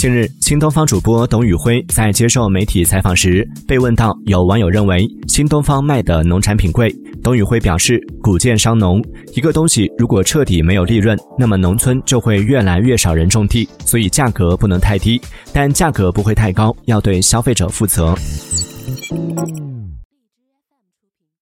近日，新东方主播董宇辉在接受媒体采访时被问到，有网友认为新东方卖的农产品贵。董宇辉表示，古建伤农，一个东西如果彻底没有利润，那么农村就会越来越少人种地，所以价格不能太低，但价格不会太高，要对消费者负责。